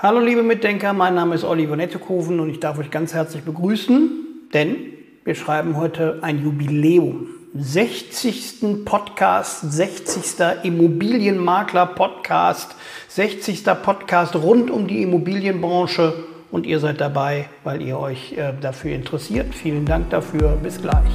Hallo liebe Mitdenker, mein Name ist Oliver Nettekoven und ich darf euch ganz herzlich begrüßen, denn wir schreiben heute ein Jubiläum. 60. Podcast, 60. Immobilienmakler-Podcast, 60. Podcast rund um die Immobilienbranche und ihr seid dabei, weil ihr euch äh, dafür interessiert. Vielen Dank dafür. Bis gleich.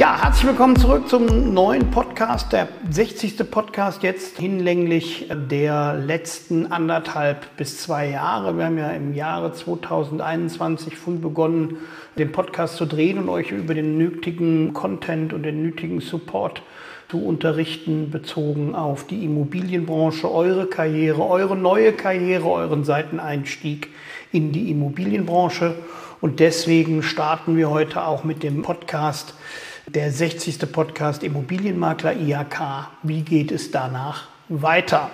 Ja, herzlich willkommen zurück zum neuen Podcast, der 60. Podcast jetzt hinlänglich der letzten anderthalb bis zwei Jahre. Wir haben ja im Jahre 2021 früh begonnen, den Podcast zu drehen und euch über den nötigen Content und den nötigen Support zu unterrichten, bezogen auf die Immobilienbranche, eure Karriere, eure neue Karriere, euren Seiteneinstieg in die Immobilienbranche. Und deswegen starten wir heute auch mit dem Podcast der 60. Podcast Immobilienmakler IHK. Wie geht es danach weiter?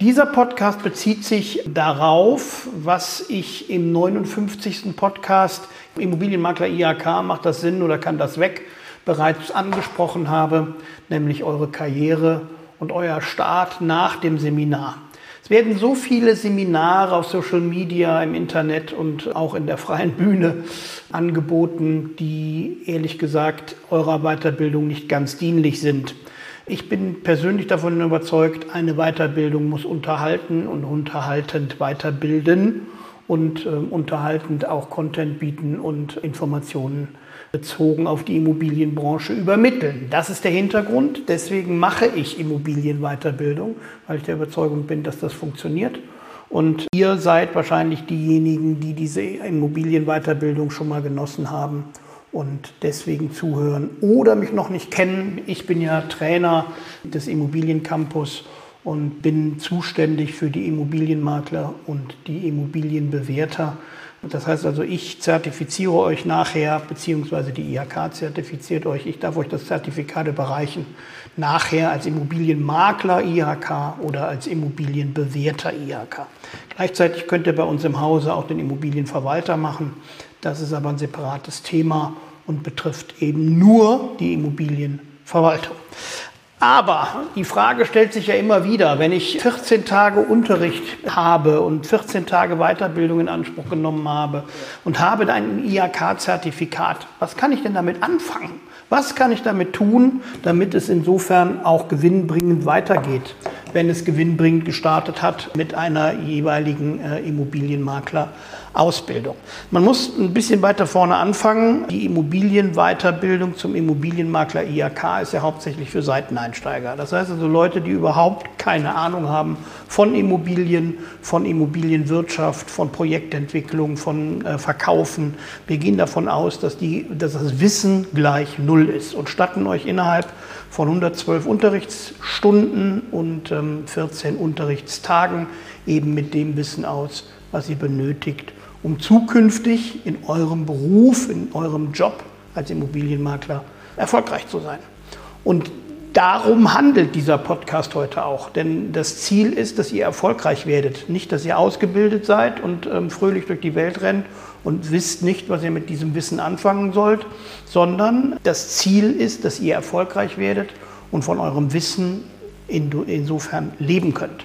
Dieser Podcast bezieht sich darauf, was ich im 59. Podcast Immobilienmakler IHK, macht das Sinn oder kann das weg, bereits angesprochen habe, nämlich eure Karriere und euer Start nach dem Seminar werden so viele Seminare auf Social Media, im Internet und auch in der freien Bühne angeboten, die ehrlich gesagt eurer Weiterbildung nicht ganz dienlich sind. Ich bin persönlich davon überzeugt, eine Weiterbildung muss unterhalten und unterhaltend weiterbilden und äh, unterhaltend auch Content bieten und Informationen bezogen auf die Immobilienbranche übermitteln. Das ist der Hintergrund. Deswegen mache ich Immobilienweiterbildung, weil ich der Überzeugung bin, dass das funktioniert. Und ihr seid wahrscheinlich diejenigen, die diese Immobilienweiterbildung schon mal genossen haben und deswegen zuhören oder mich noch nicht kennen. Ich bin ja Trainer des Immobiliencampus und bin zuständig für die Immobilienmakler und die Immobilienbewerter das heißt also, ich zertifiziere euch nachher, beziehungsweise die IHK zertifiziert euch. Ich darf euch das Zertifikat überreichen, nachher als Immobilienmakler IHK oder als Immobilienbewerter IHK. Gleichzeitig könnt ihr bei uns im Hause auch den Immobilienverwalter machen. Das ist aber ein separates Thema und betrifft eben nur die Immobilienverwaltung. Aber die Frage stellt sich ja immer wieder, wenn ich 14 Tage Unterricht habe und 14 Tage Weiterbildung in Anspruch genommen habe und habe ein IHK-Zertifikat, was kann ich denn damit anfangen? Was kann ich damit tun, damit es insofern auch gewinnbringend weitergeht, wenn es gewinnbringend gestartet hat mit einer jeweiligen äh, Immobilienmakler-Ausbildung? Man muss ein bisschen weiter vorne anfangen. Die Immobilienweiterbildung zum Immobilienmakler IHK ist ja hauptsächlich für Seiteneinsteiger. Das heißt also Leute, die überhaupt keine Ahnung haben von Immobilien, von Immobilienwirtschaft, von Projektentwicklung, von äh, Verkaufen. Wir gehen davon aus, dass, die, dass das Wissen gleich null ist und statten euch innerhalb von 112 Unterrichtsstunden und ähm, 14 Unterrichtstagen eben mit dem Wissen aus, was ihr benötigt, um zukünftig in eurem Beruf, in eurem Job als Immobilienmakler erfolgreich zu sein. Und darum handelt dieser Podcast heute auch. Denn das Ziel ist, dass ihr erfolgreich werdet. Nicht, dass ihr ausgebildet seid und ähm, fröhlich durch die Welt rennt und wisst nicht, was ihr mit diesem Wissen anfangen sollt, sondern das Ziel ist, dass ihr erfolgreich werdet und von eurem Wissen insofern leben könnt.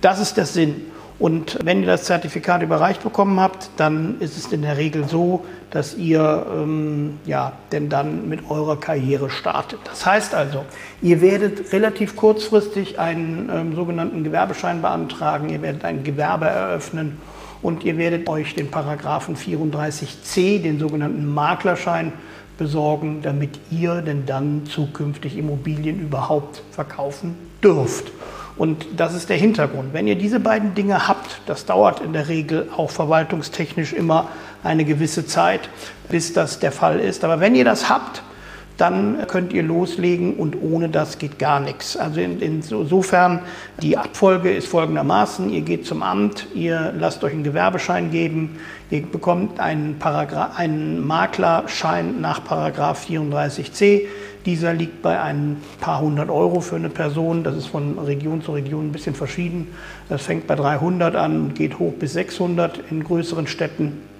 Das ist der Sinn. Und wenn ihr das Zertifikat überreicht bekommen habt, dann ist es in der Regel so, dass ihr ähm, ja, denn dann mit eurer Karriere startet. Das heißt also, ihr werdet relativ kurzfristig einen ähm, sogenannten Gewerbeschein beantragen, ihr werdet ein Gewerbe eröffnen und ihr werdet euch den Paragraphen 34c, den sogenannten Maklerschein, besorgen, damit ihr denn dann zukünftig Immobilien überhaupt verkaufen dürft. Und das ist der Hintergrund. Wenn ihr diese beiden Dinge habt, das dauert in der Regel auch verwaltungstechnisch immer eine gewisse Zeit, bis das der Fall ist. Aber wenn ihr das habt, dann könnt ihr loslegen und ohne das geht gar nichts. Also in, insofern, die Abfolge ist folgendermaßen, ihr geht zum Amt, ihr lasst euch einen Gewerbeschein geben, ihr bekommt einen, einen Maklerschein nach Paragraph 34c, dieser liegt bei ein paar hundert Euro für eine Person. Das ist von Region zu Region ein bisschen verschieden. Das fängt bei 300 an und geht hoch bis 600 in größeren Städten.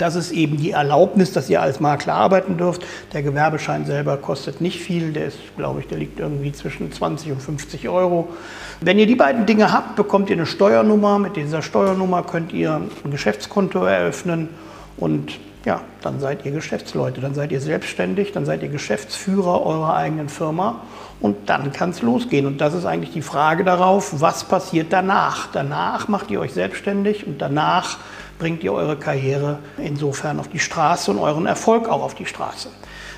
Das ist eben die Erlaubnis, dass ihr als Makler arbeiten dürft. Der Gewerbeschein selber kostet nicht viel. Der ist, glaube ich, der liegt irgendwie zwischen 20 und 50 Euro. Wenn ihr die beiden Dinge habt, bekommt ihr eine Steuernummer. Mit dieser Steuernummer könnt ihr ein Geschäftskonto eröffnen und ja, dann seid ihr Geschäftsleute, dann seid ihr selbstständig, dann seid ihr Geschäftsführer eurer eigenen Firma und dann kann es losgehen. Und das ist eigentlich die Frage darauf, was passiert danach? Danach macht ihr euch selbstständig und danach bringt ihr eure Karriere insofern auf die Straße und euren Erfolg auch auf die Straße.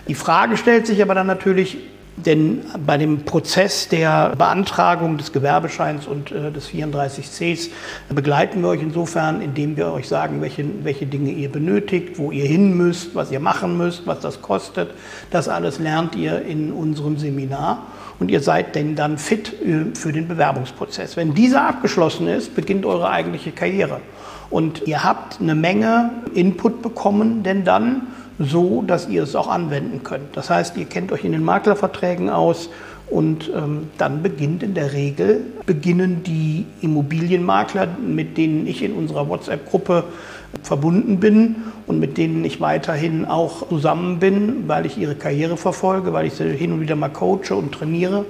Die Frage stellt sich aber dann natürlich, denn bei dem Prozess der Beantragung des Gewerbescheins und äh, des 34cs begleiten wir euch insofern, indem wir euch sagen, welche, welche Dinge ihr benötigt, wo ihr hin müsst, was ihr machen müsst, was das kostet. Das alles lernt ihr in unserem Seminar und ihr seid denn dann fit äh, für den Bewerbungsprozess. Wenn dieser abgeschlossen ist, beginnt eure eigentliche Karriere. Und ihr habt eine Menge Input bekommen, denn dann so, dass ihr es auch anwenden könnt. Das heißt, ihr kennt euch in den Maklerverträgen aus und ähm, dann beginnt in der Regel, beginnen die Immobilienmakler, mit denen ich in unserer WhatsApp-Gruppe verbunden bin und mit denen ich weiterhin auch zusammen bin, weil ich ihre Karriere verfolge, weil ich sie hin und wieder mal coache und trainiere,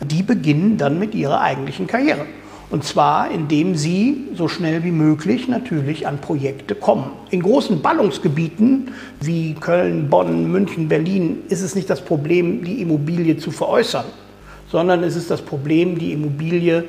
die beginnen dann mit ihrer eigentlichen Karriere. Und zwar, indem sie so schnell wie möglich natürlich an Projekte kommen. In großen Ballungsgebieten wie Köln, Bonn, München, Berlin ist es nicht das Problem, die Immobilie zu veräußern, sondern es ist das Problem, die Immobilie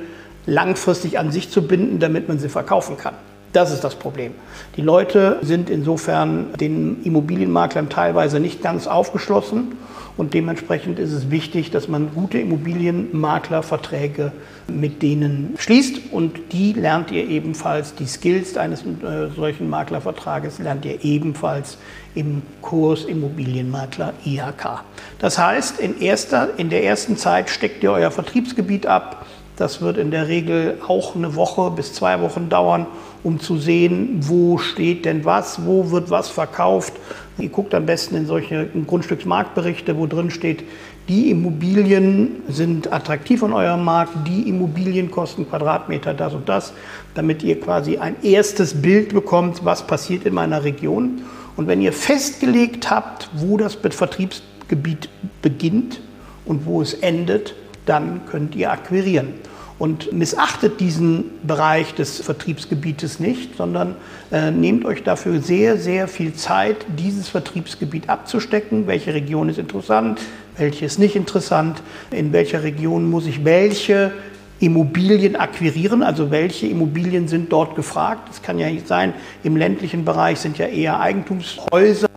langfristig an sich zu binden, damit man sie verkaufen kann. Das ist das Problem. Die Leute sind insofern den Immobilienmaklern teilweise nicht ganz aufgeschlossen und dementsprechend ist es wichtig, dass man gute Immobilienmaklerverträge mit denen schließt und die lernt ihr ebenfalls, die Skills eines äh, solchen Maklervertrages lernt ihr ebenfalls im Kurs Immobilienmakler IHK. Das heißt, in, erster, in der ersten Zeit steckt ihr euer Vertriebsgebiet ab. Das wird in der Regel auch eine Woche bis zwei Wochen dauern um zu sehen, wo steht denn was, wo wird was verkauft. Ihr guckt am besten in solche Grundstücksmarktberichte, wo drin steht, die Immobilien sind attraktiv an eurem Markt, die Immobilien kosten Quadratmeter das und das, damit ihr quasi ein erstes Bild bekommt, was passiert in meiner Region. Und wenn ihr festgelegt habt, wo das Vertriebsgebiet beginnt und wo es endet, dann könnt ihr akquirieren und missachtet diesen Bereich des Vertriebsgebietes nicht, sondern äh, nehmt euch dafür sehr, sehr viel Zeit, dieses Vertriebsgebiet abzustecken. Welche Region ist interessant, welche ist nicht interessant, in welcher Region muss ich welche Immobilien akquirieren, also welche Immobilien sind dort gefragt. Es kann ja nicht sein, im ländlichen Bereich sind ja eher Eigentumshäuser,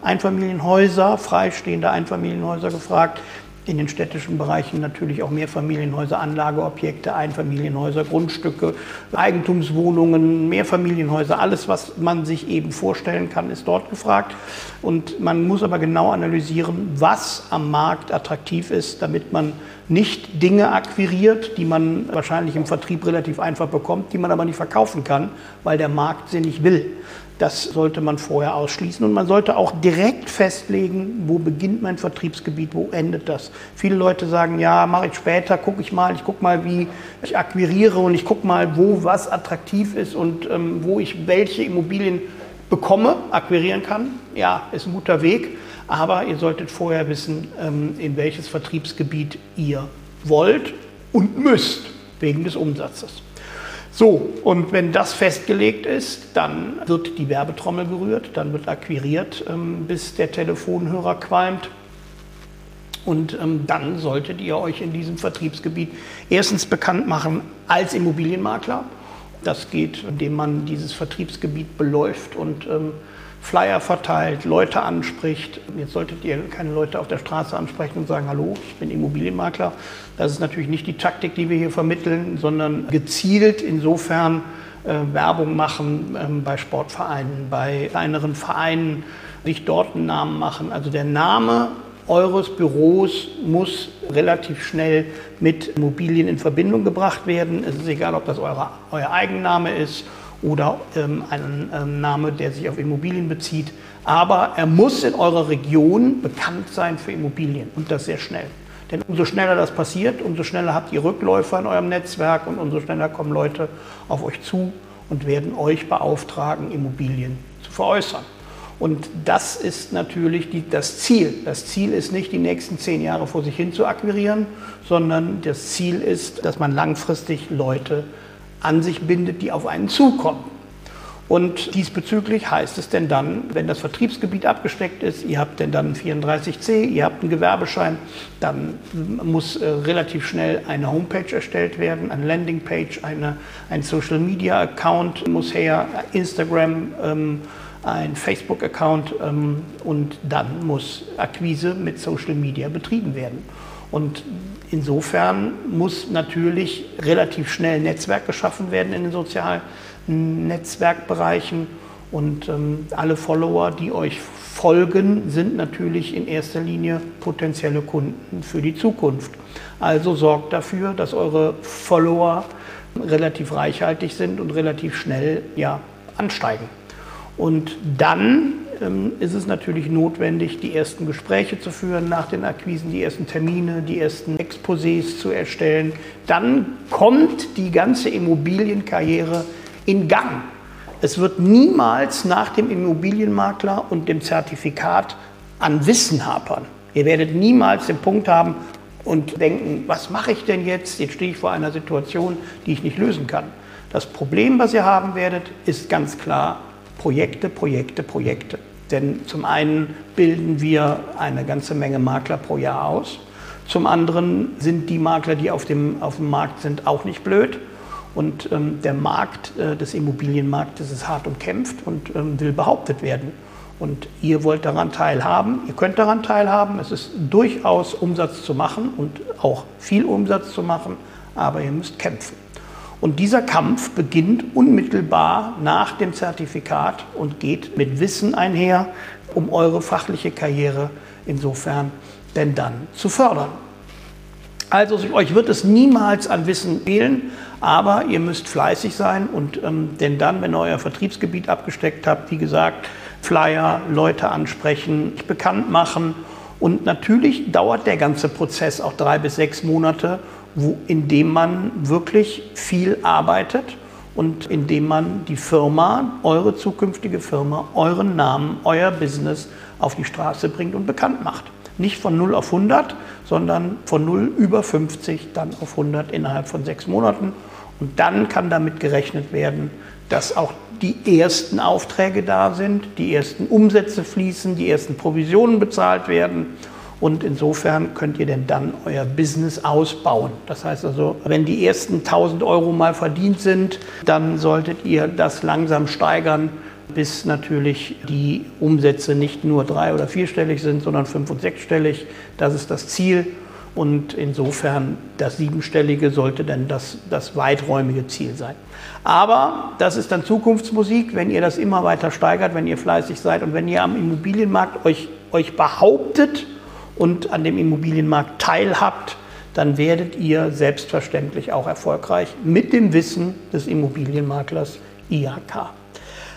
Einfamilienhäuser, freistehende Einfamilienhäuser gefragt in den städtischen Bereichen natürlich auch Mehrfamilienhäuser, Anlageobjekte, Einfamilienhäuser, Grundstücke, Eigentumswohnungen, Mehrfamilienhäuser, alles, was man sich eben vorstellen kann, ist dort gefragt. Und man muss aber genau analysieren, was am Markt attraktiv ist, damit man nicht Dinge akquiriert, die man wahrscheinlich im Vertrieb relativ einfach bekommt, die man aber nicht verkaufen kann, weil der Markt sie nicht will. Das sollte man vorher ausschließen und man sollte auch direkt festlegen, wo beginnt mein Vertriebsgebiet, wo endet das. Viele Leute sagen, ja, mache ich später, gucke ich mal, ich gucke mal, wie ich akquiriere und ich gucke mal, wo was attraktiv ist und ähm, wo ich welche Immobilien bekomme, akquirieren kann. Ja, ist ein guter Weg, aber ihr solltet vorher wissen, ähm, in welches Vertriebsgebiet ihr wollt und müsst wegen des Umsatzes. So, und wenn das festgelegt ist, dann wird die Werbetrommel gerührt, dann wird akquiriert, ähm, bis der Telefonhörer qualmt. Und ähm, dann solltet ihr euch in diesem Vertriebsgebiet erstens bekannt machen als Immobilienmakler. Das geht, indem man dieses Vertriebsgebiet beläuft und ähm, Flyer verteilt, Leute anspricht. Jetzt solltet ihr keine Leute auf der Straße ansprechen und sagen, hallo, ich bin Immobilienmakler. Das ist natürlich nicht die Taktik, die wir hier vermitteln, sondern gezielt insofern äh, Werbung machen äh, bei Sportvereinen, bei kleineren Vereinen, sich dort einen Namen machen. Also der Name eures Büros muss relativ schnell mit Immobilien in Verbindung gebracht werden. Es ist egal, ob das eure, euer Eigenname ist oder ähm, einen ähm, Name, der sich auf Immobilien bezieht. Aber er muss in eurer Region bekannt sein für Immobilien und das sehr schnell. Denn umso schneller das passiert, umso schneller habt ihr Rückläufer in eurem Netzwerk und umso schneller kommen Leute auf euch zu und werden euch beauftragen, Immobilien zu veräußern. Und das ist natürlich die, das Ziel. Das Ziel ist nicht, die nächsten zehn Jahre vor sich hin zu akquirieren, sondern das Ziel ist, dass man langfristig Leute an sich bindet, die auf einen zukommen. Und diesbezüglich heißt es denn dann, wenn das Vertriebsgebiet abgesteckt ist, ihr habt denn dann 34c, ihr habt einen Gewerbeschein, dann muss äh, relativ schnell eine Homepage erstellt werden, eine Landingpage, eine, ein Social Media Account muss her, Instagram, ähm, ein Facebook-Account ähm, und dann muss Akquise mit Social Media betrieben werden. Und insofern muss natürlich relativ schnell ein Netzwerk geschaffen werden in den sozialen Netzwerkbereichen. Und ähm, alle Follower, die euch folgen, sind natürlich in erster Linie potenzielle Kunden für die Zukunft. Also sorgt dafür, dass eure Follower relativ reichhaltig sind und relativ schnell ja, ansteigen. Und dann ist es natürlich notwendig, die ersten Gespräche zu führen nach den Akquisen, die ersten Termine, die ersten Exposés zu erstellen. Dann kommt die ganze Immobilienkarriere in Gang. Es wird niemals nach dem Immobilienmakler und dem Zertifikat an Wissen hapern. Ihr werdet niemals den Punkt haben und denken, was mache ich denn jetzt? Jetzt stehe ich vor einer Situation, die ich nicht lösen kann. Das Problem, was ihr haben werdet, ist ganz klar Projekte, Projekte, Projekte. Denn zum einen bilden wir eine ganze Menge Makler pro Jahr aus. Zum anderen sind die Makler, die auf dem, auf dem Markt sind, auch nicht blöd. Und ähm, der Markt äh, des Immobilienmarktes ist hart umkämpft und ähm, will behauptet werden. Und ihr wollt daran teilhaben, ihr könnt daran teilhaben. Es ist durchaus Umsatz zu machen und auch viel Umsatz zu machen, aber ihr müsst kämpfen. Und dieser Kampf beginnt unmittelbar nach dem Zertifikat und geht mit Wissen einher, um eure fachliche Karriere insofern denn dann zu fördern. Also euch wird es niemals an Wissen fehlen, aber ihr müsst fleißig sein und ähm, denn dann, wenn ihr euer Vertriebsgebiet abgesteckt habt, wie gesagt, Flyer, Leute ansprechen, bekannt machen und natürlich dauert der ganze Prozess auch drei bis sechs Monate wo, in dem man wirklich viel arbeitet und indem man die Firma, eure zukünftige Firma, euren Namen, euer Business auf die Straße bringt und bekannt macht. Nicht von 0 auf 100, sondern von 0 über 50, dann auf 100 innerhalb von sechs Monaten. Und dann kann damit gerechnet werden, dass auch die ersten Aufträge da sind, die ersten Umsätze fließen, die ersten Provisionen bezahlt werden und insofern könnt ihr denn dann euer Business ausbauen. Das heißt also, wenn die ersten 1000 Euro mal verdient sind, dann solltet ihr das langsam steigern, bis natürlich die Umsätze nicht nur drei- oder vierstellig sind, sondern fünf- und sechsstellig. Das ist das Ziel. Und insofern das Siebenstellige sollte dann das, das weiträumige Ziel sein. Aber das ist dann Zukunftsmusik, wenn ihr das immer weiter steigert, wenn ihr fleißig seid und wenn ihr am Immobilienmarkt euch, euch behauptet, und an dem Immobilienmarkt teilhabt, dann werdet ihr selbstverständlich auch erfolgreich mit dem Wissen des Immobilienmaklers IHK.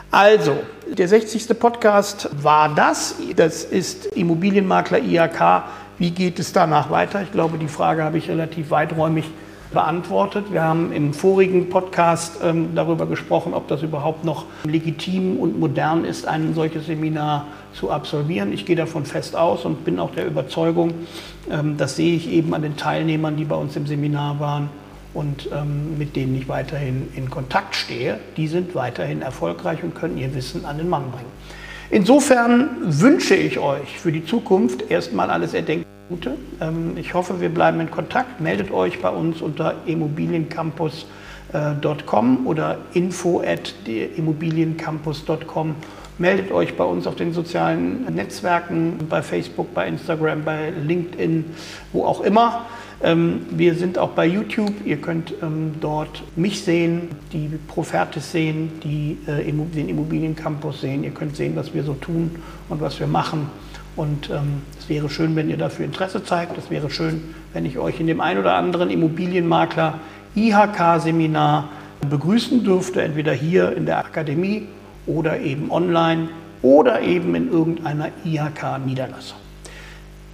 Also, der 60. Podcast war das. Das ist Immobilienmakler IHK. Wie geht es danach weiter? Ich glaube, die Frage habe ich relativ weiträumig beantwortet. Wir haben im vorigen Podcast ähm, darüber gesprochen, ob das überhaupt noch legitim und modern ist, ein solches Seminar zu absolvieren. Ich gehe davon fest aus und bin auch der Überzeugung, ähm, das sehe ich eben an den Teilnehmern, die bei uns im Seminar waren und ähm, mit denen ich weiterhin in Kontakt stehe. Die sind weiterhin erfolgreich und können ihr Wissen an den Mann bringen. Insofern wünsche ich euch für die Zukunft erstmal alles erdenken. Gute. Ähm, ich hoffe, wir bleiben in Kontakt. Meldet euch bei uns unter immobiliencampus.com oder info at immobiliencampus.com. Meldet euch bei uns auf den sozialen Netzwerken, bei Facebook, bei Instagram, bei LinkedIn, wo auch immer. Ähm, wir sind auch bei YouTube. Ihr könnt ähm, dort mich sehen, die Profertis sehen, die, äh, den Immobiliencampus sehen. Ihr könnt sehen, was wir so tun und was wir machen. Und ähm, es wäre schön, wenn ihr dafür Interesse zeigt. Es wäre schön, wenn ich euch in dem ein oder anderen Immobilienmakler IHK-Seminar begrüßen dürfte, entweder hier in der Akademie oder eben online oder eben in irgendeiner IHK-Niederlassung.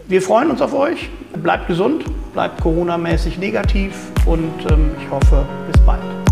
Wir freuen uns auf euch. Bleibt gesund, bleibt Corona-mäßig negativ und ähm, ich hoffe, bis bald.